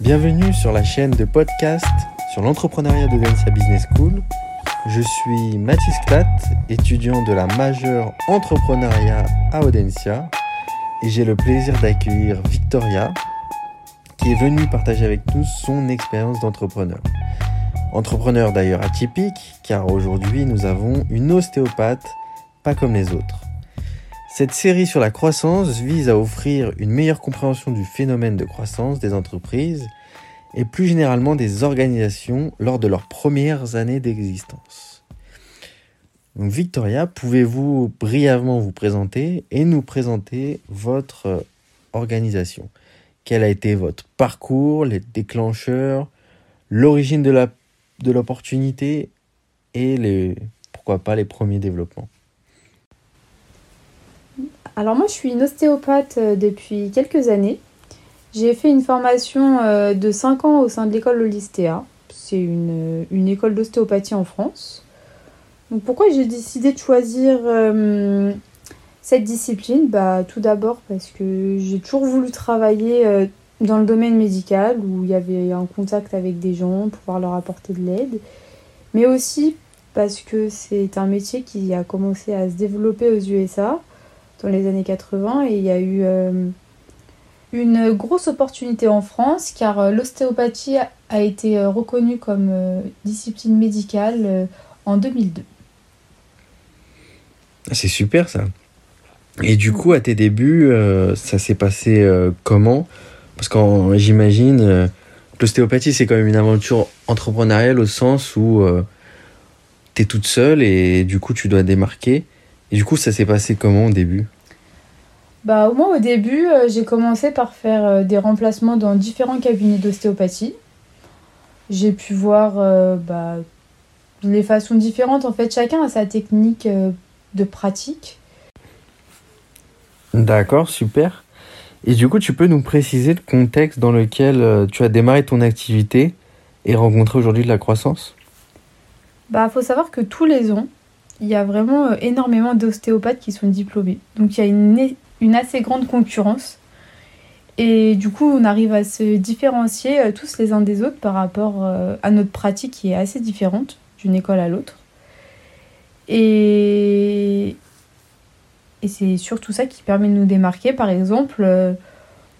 Bienvenue sur la chaîne de podcast sur l'entrepreneuriat d'Audencia Business School. Je suis Mathis Clat, étudiant de la majeure entrepreneuriat à Audencia et j'ai le plaisir d'accueillir Victoria qui est venue partager avec nous son expérience d'entrepreneur. Entrepreneur d'ailleurs atypique car aujourd'hui nous avons une ostéopathe pas comme les autres. Cette série sur la croissance vise à offrir une meilleure compréhension du phénomène de croissance des entreprises et plus généralement des organisations lors de leurs premières années d'existence. Victoria, pouvez-vous brièvement vous présenter et nous présenter votre organisation? Quel a été votre parcours, les déclencheurs, l'origine de l'opportunité et les, pourquoi pas les premiers développements? Alors moi, je suis une ostéopathe euh, depuis quelques années. J'ai fait une formation euh, de 5 ans au sein de l'école Olistea. C'est une, une école d'ostéopathie en France. Donc pourquoi j'ai décidé de choisir euh, cette discipline? Bah, Tout d'abord parce que j'ai toujours voulu travailler dans le domaine médical où il y avait un contact avec des gens, pouvoir leur apporter de l'aide. Mais aussi parce que c'est un métier qui a commencé à se développer aux USA dans les années 80 et il y a eu euh, une grosse opportunité en France car euh, l'ostéopathie a été euh, reconnue comme discipline médicale en 2002. Ah, c'est super ça. Et du coup, à tes débuts, ça s'est passé comment? Parce que j'imagine, l'ostéopathie, c'est quand même une aventure entrepreneuriale au sens où tu es toute seule et du coup, tu dois démarquer. Et du coup, ça s'est passé comment au début? Bah, Moi, au début, euh, j'ai commencé par faire euh, des remplacements dans différents cabinets d'ostéopathie. J'ai pu voir euh, bah, les façons différentes. En fait, chacun a sa technique de pratique. D'accord, super. Et du coup, tu peux nous préciser le contexte dans lequel tu as démarré ton activité et rencontré aujourd'hui de la croissance? Bah, faut savoir que tous les ans, il y a vraiment énormément d'ostéopathes qui sont diplômés. Donc il y a une, une assez grande concurrence. Et du coup, on arrive à se différencier euh, tous les uns des autres par rapport euh, à notre pratique qui est assez différente d'une école à l'autre. Et, et c'est surtout ça qui permet de nous démarquer. Par exemple, euh,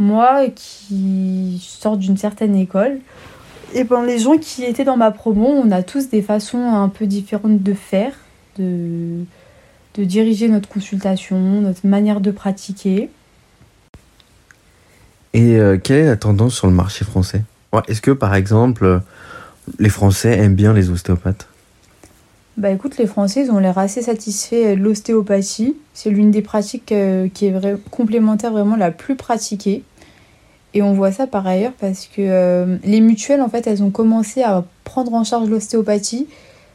moi qui sors d'une certaine école, et ben les gens qui étaient dans ma promo, on a tous des façons un peu différentes de faire, de, de diriger notre consultation, notre manière de pratiquer. Et euh, quelle est la tendance sur le marché français? Est-ce que par exemple les Français aiment bien les ostéopathes? Bah écoute, les Français, ils ont l'air assez satisfaits de l'ostéopathie. C'est l'une des pratiques euh, qui est complémentaire vraiment la plus pratiquée. Et on voit ça par ailleurs parce que euh, les mutuelles, en fait, elles ont commencé à prendre en charge l'ostéopathie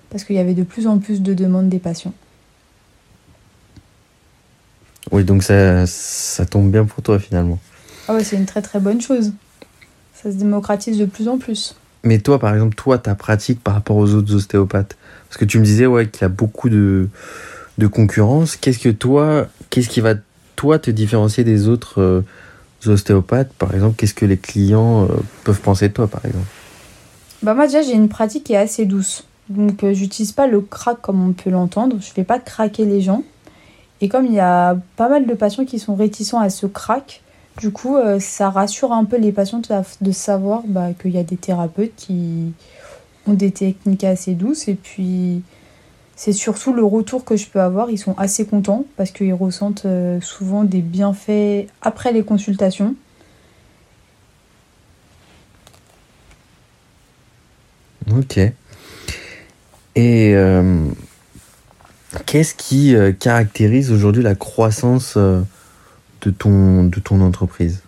parce qu'il y avait de plus en plus de demandes des patients. Oui, donc ça, ça tombe bien pour toi finalement. Ah ouais, c'est une très très bonne chose. Ça se démocratise de plus en plus. Mais toi, par exemple, toi, ta pratique par rapport aux autres ostéopathes? Parce que tu me disais ouais, qu'il y a beaucoup de, de concurrence. Qu'est-ce que toi, qu'est-ce qui va toi te différencier des autres euh, ostéopathes? Par exemple, qu'est-ce que les clients euh, peuvent penser de toi, par exemple? Bah moi déjà, j'ai une pratique qui est assez douce. Donc, euh, j'utilise pas le crack comme on peut l'entendre. Je fais pas craquer les gens. Et comme il y a pas mal de patients qui sont réticents à ce crack, du coup, euh, ça rassure un peu les patients de, savoir bah, qu'il y a des thérapeutes qui ont des techniques assez douces. Et puis, c'est surtout le retour que je peux avoir. Ils sont assez contents parce qu'ils ressentent euh, souvent des bienfaits après les consultations. Ok. Et euh, Qu'est-ce qui euh, caractérise aujourd'hui la croissance euh, de ton, de ton entreprise?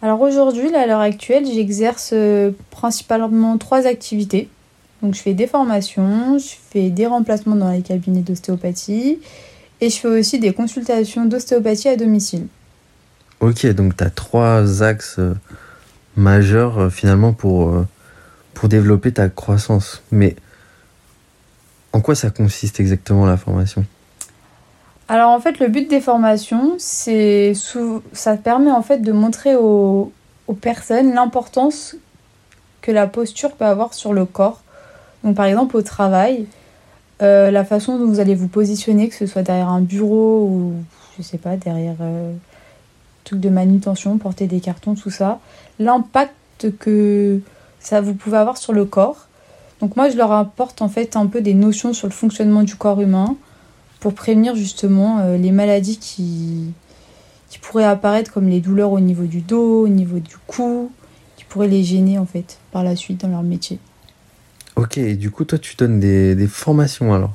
Alors aujourd'hui, à l'heure actuelle, j'exerce principalement trois activités. Donc je fais des formations, je fais des remplacements dans les cabinets d'ostéopathie et je fais aussi des consultations d'ostéopathie à domicile. Ok, donc tu as trois axes majeurs finalement pour, pour développer ta croissance. Mais en quoi ça consiste exactement la formation? Alors en fait, le but des formations, c'est ça permet en fait de montrer aux, aux personnes l'importance que la posture peut avoir sur le corps. Donc par exemple au travail, euh, la façon dont vous allez vous positionner, que ce soit derrière un bureau ou je sais pas, derrière euh, truc de manutention, porter des cartons, tout ça, l'impact que ça vous pouvez avoir sur le corps. Donc moi je leur apporte en fait un peu des notions sur le fonctionnement du corps humain pour prévenir justement euh, les maladies qui, pourraient apparaître comme les douleurs au niveau du dos, au niveau du cou, qui pourraient les gêner en fait par la suite dans leur métier. Ok, et du coup toi tu donnes des formations alors?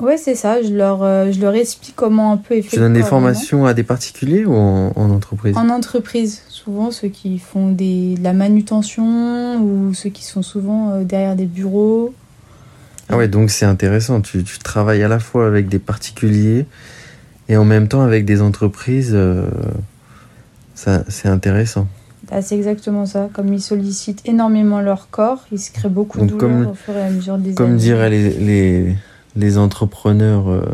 Ouais, c'est ça. Je leur, euh, je leur explique comment un peu Tu donnes des formations à des particuliers ou en, en entreprise En entreprise. Souvent ceux qui font des, de la manutention ou ceux qui sont souvent euh, derrière des bureaux. Ah ouais, donc c'est intéressant. Tu, tu, travailles à la fois avec des particuliers et en même temps avec des entreprises. Euh, ça, c'est intéressant. Ah, c'est exactement ça. Comme ils sollicitent énormément leur corps, ils se créent beaucoup de douleurs au fur et à mesure des Comme diraient les, les, les entrepreneurs, euh,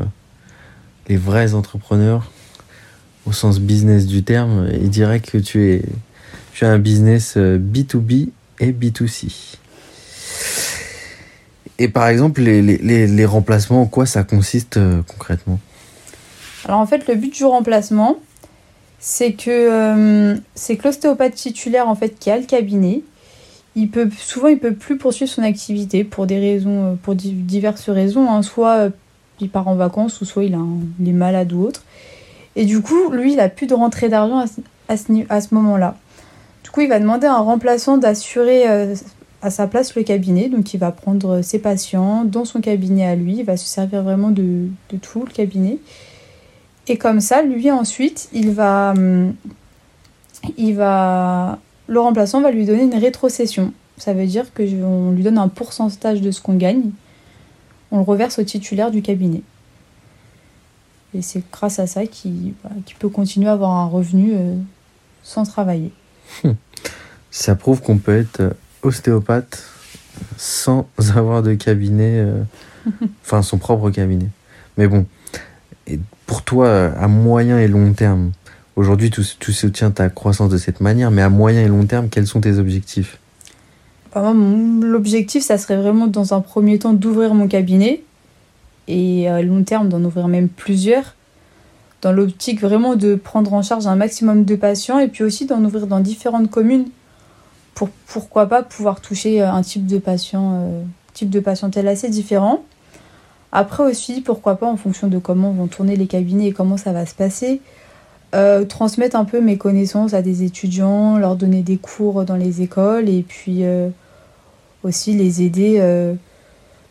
les vrais entrepreneurs, au sens business du terme, ils diraient que tu es, tu as un business B2B euh, et B2C. Et par exemple, les, les, les remplacements, en quoi ça consiste euh, concrètement? Alors en fait, le but du remplacement, c'est que, c'est que l'ostéopathe titulaire en fait, qui a le cabinet, souvent il peut plus poursuivre son activité pour des raisons, euh, pour diverses raisons. Hein. Soit euh, il part en vacances, ou soit il, est malade ou autre. Et du coup, lui, il a plus de rentrée d'argent à, ce, à ce moment-là. Du coup, il va demander à un remplaçant d'assurer euh, à sa place le cabinet. Donc, il va prendre ses patients dans son cabinet à lui. Il va se servir vraiment de, de tout le cabinet. Et comme ça, lui, ensuite, il va, hum, il va le remplaçant va lui donner une rétrocession. Ça veut dire que on lui donne un pourcentage de ce qu'on gagne. On le reverse au titulaire du cabinet. Et c'est grâce à ça qu'il bah, peut continuer à avoir un revenu euh, sans travailler. Ça prouve qu'on peut être ostéopathe sans avoir de cabinet, euh, enfin son propre cabinet. Mais bon, et pour toi, à moyen et long terme, Aujourd'hui, tu, soutiens ta croissance de cette manière, mais à moyen et long terme, quels sont tes objectifs? L'objectif, ça serait vraiment dans un premier temps d'ouvrir mon cabinet. Et à long terme d'en ouvrir même plusieurs, dans l'optique vraiment de prendre en charge un maximum de patients et puis aussi d'en ouvrir dans différentes communes. Pour pourquoi pas pouvoir toucher un type de patient, euh, type de patientèle assez différent. Après aussi, pourquoi pas en fonction de comment vont tourner les cabinets et comment ça va se passer, euh, transmettre un peu mes connaissances à des étudiants, leur donner des cours dans les écoles et puis euh, aussi les aider euh,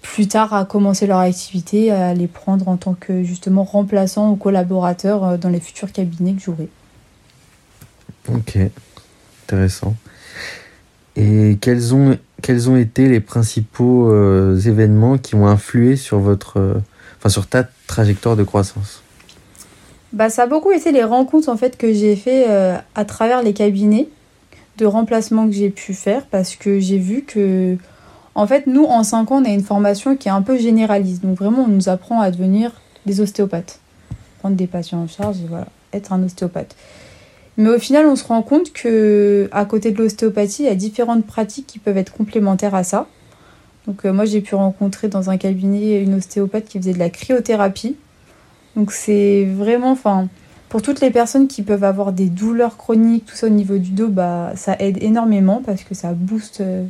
plus tard à commencer leur activité, à les prendre en tant que justement remplaçants ou collaborateurs dans les futurs cabinets que j'aurai. Ok, intéressant. Et quels ont, quels ont été les principaux événements qui ont influé sur votre, enfin sur ta trajectoire de croissance? Bah, ça a beaucoup été les rencontres en fait que j'ai fait euh, à travers les cabinets de remplacement que j'ai pu faire parce que j'ai vu que en fait nous en 5 ans on a une formation qui est un peu généraliste. Donc vraiment on nous apprend à devenir des ostéopathes. Prendre des patients en charge et voilà être un ostéopathe. Mais au final on se rend compte que à côté de l'ostéopathie il y a différentes pratiques qui peuvent être complémentaires à ça. Donc euh, moi j'ai pu rencontrer dans un cabinet une ostéopathe qui faisait de la cryothérapie donc c'est vraiment, enfin, pour toutes les personnes qui peuvent avoir des douleurs chroniques, tout ça au niveau du dos, bah, ça aide énormément parce que ça booste euh,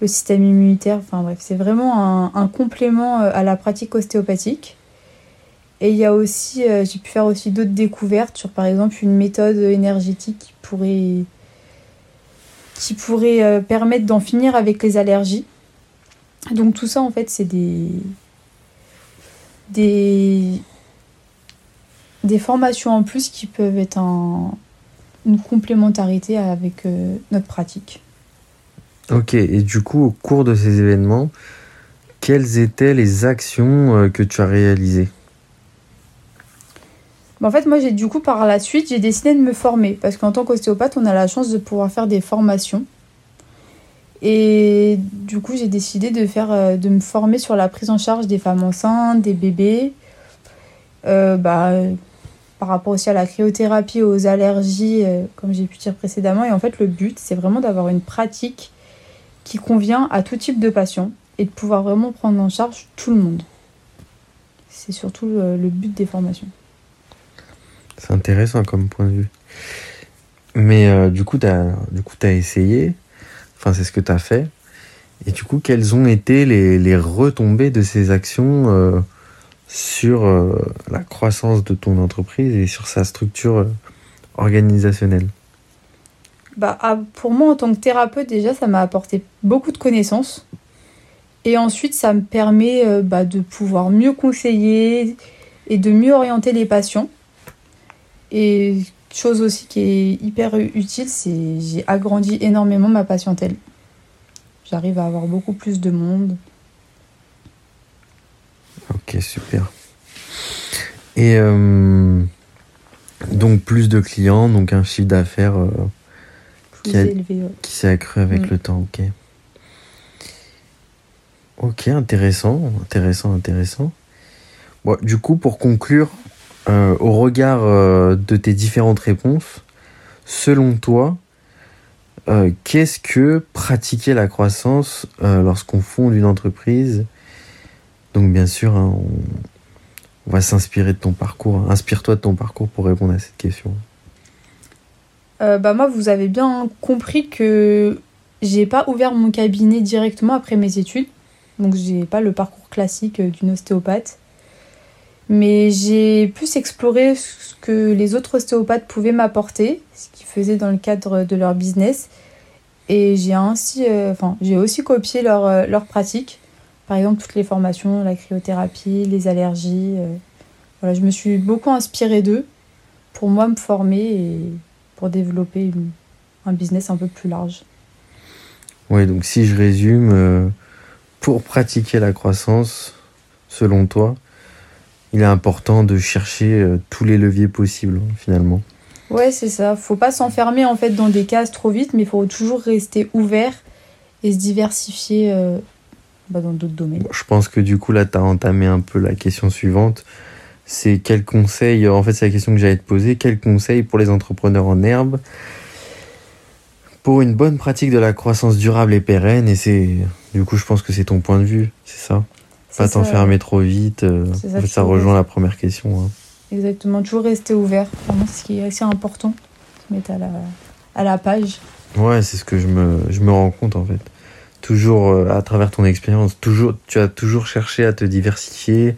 le système immunitaire. Enfin bref, c'est vraiment un, complément euh, à la pratique ostéopathique. Et il y a aussi, euh, j'ai pu faire aussi d'autres découvertes sur par exemple une méthode énergétique qui pourrait, qui pourrait permettre d'en finir avec les allergies. Donc tout ça en fait c'est des, des, des formations en plus qui peuvent être un, une complémentarité avec euh, notre pratique. Ok, et du coup, au cours de ces événements, quelles étaient les actions euh, que tu as réalisées? En fait, moi, j'ai du coup, par la suite, j'ai décidé de me former. Parce qu'en tant qu'ostéopathe, on a la chance de pouvoir faire des formations. Et du coup, j'ai décidé de, faire, euh, de me former sur la prise en charge des femmes enceintes, des bébés. Euh, bah, par rapport aussi à la cryothérapie, aux allergies, euh, comme j'ai pu dire précédemment. Et en fait, le but, c'est vraiment d'avoir une pratique qui convient à tout type de patient et de pouvoir vraiment prendre en charge tout le monde. C'est surtout le, but des formations. C'est intéressant comme point de vue. Mais euh, du coup, tu as essayé, enfin, c'est ce que tu as fait. Et du coup, quelles ont été les, les retombées de ces actions euh, sur euh, la croissance de ton entreprise et sur sa structure euh, organisationnelle bah, ah, Pour moi, en tant que thérapeute, déjà, ça m'a apporté beaucoup de connaissances. Et ensuite, ça me permet euh, bah, de pouvoir mieux conseiller et de mieux orienter les patients. Et chose aussi qui est hyper utile, c'est j'ai agrandi énormément ma patientèle. J'arrive à avoir beaucoup plus de monde. Ok, super. Et euh, donc plus de clients, donc un chiffre d'affaires euh, Qui ouais. s'est accru avec Mm. le temps, ok. Ok, intéressant, intéressant, intéressant. Bon, du coup, pour conclure, euh, au regard de tes différentes réponses, selon toi, qu'est-ce que pratiquer la croissance lorsqu'on fonde une entreprise Donc, bien sûr, hein, on, va s'inspirer de ton parcours. hein. Inspire-toi de ton parcours pour répondre à cette question. Euh, bah moi, vous avez bien compris que j'ai pas ouvert mon cabinet directement après mes études. Donc, j'ai pas le parcours classique euh, d'une ostéopathe. Mais j'ai plus exploré ce que les autres ostéopathes pouvaient m'apporter, ce qu'ils faisaient dans le cadre de leur business. Et j'ai ainsi, euh, enfin, j'ai aussi copié leur, leur pratique. Par exemple, toutes les formations, la cryothérapie, les allergies. euh, voilà, je me suis beaucoup inspirée d'eux pour moi me former et pour développer une- un business un peu plus large. Oui, donc si je résume, euh, pour pratiquer la croissance, selon toi, il est important de chercher euh, tous les leviers possibles, finalement. Ouais, c'est ça. Faut pas s'enfermer en fait dans des cases trop vite, mais il faut toujours rester ouvert et se diversifier euh, bah, dans d'autres domaines. Bon, je pense que du coup, là, tu as entamé un peu la question suivante. C'est quel conseil, en fait, c'est la question que j'allais te poser, quel conseil pour les entrepreneurs en herbe pour une bonne pratique de la croissance durable et pérenne? Et c'est, du coup, je pense que c'est ton point de vue, c'est ça? Pas t'enfermer trop vite. euh, ça, en fait, ça toujours rejoint la première question. hein. Exactement, toujours rester ouvert. Vraiment, c'est ce qui est assez important. Se mettre à la, à la page. Ouais, c'est ce que je me, je me rends compte en fait. Toujours euh, à travers ton expérience, toujours, tu as toujours cherché à te diversifier,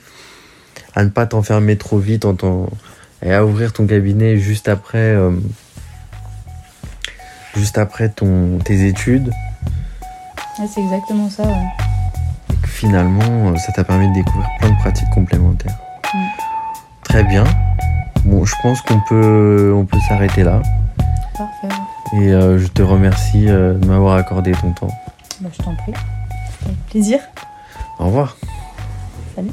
à ne pas t'enfermer trop vite en ton, et à ouvrir ton cabinet juste après, euh, juste après ton, tes études. Ouais, c'est exactement ça. ouais. Et que finalement, euh, ça t'a permis de découvrir plein de pratiques complémentaires. Très bien. Bon, je pense qu'on peut, on peut s'arrêter là. Parfait. Et euh, je te remercie euh, de m'avoir accordé ton temps. Bah, je t'en prie. Plaisir. Au revoir. Salut.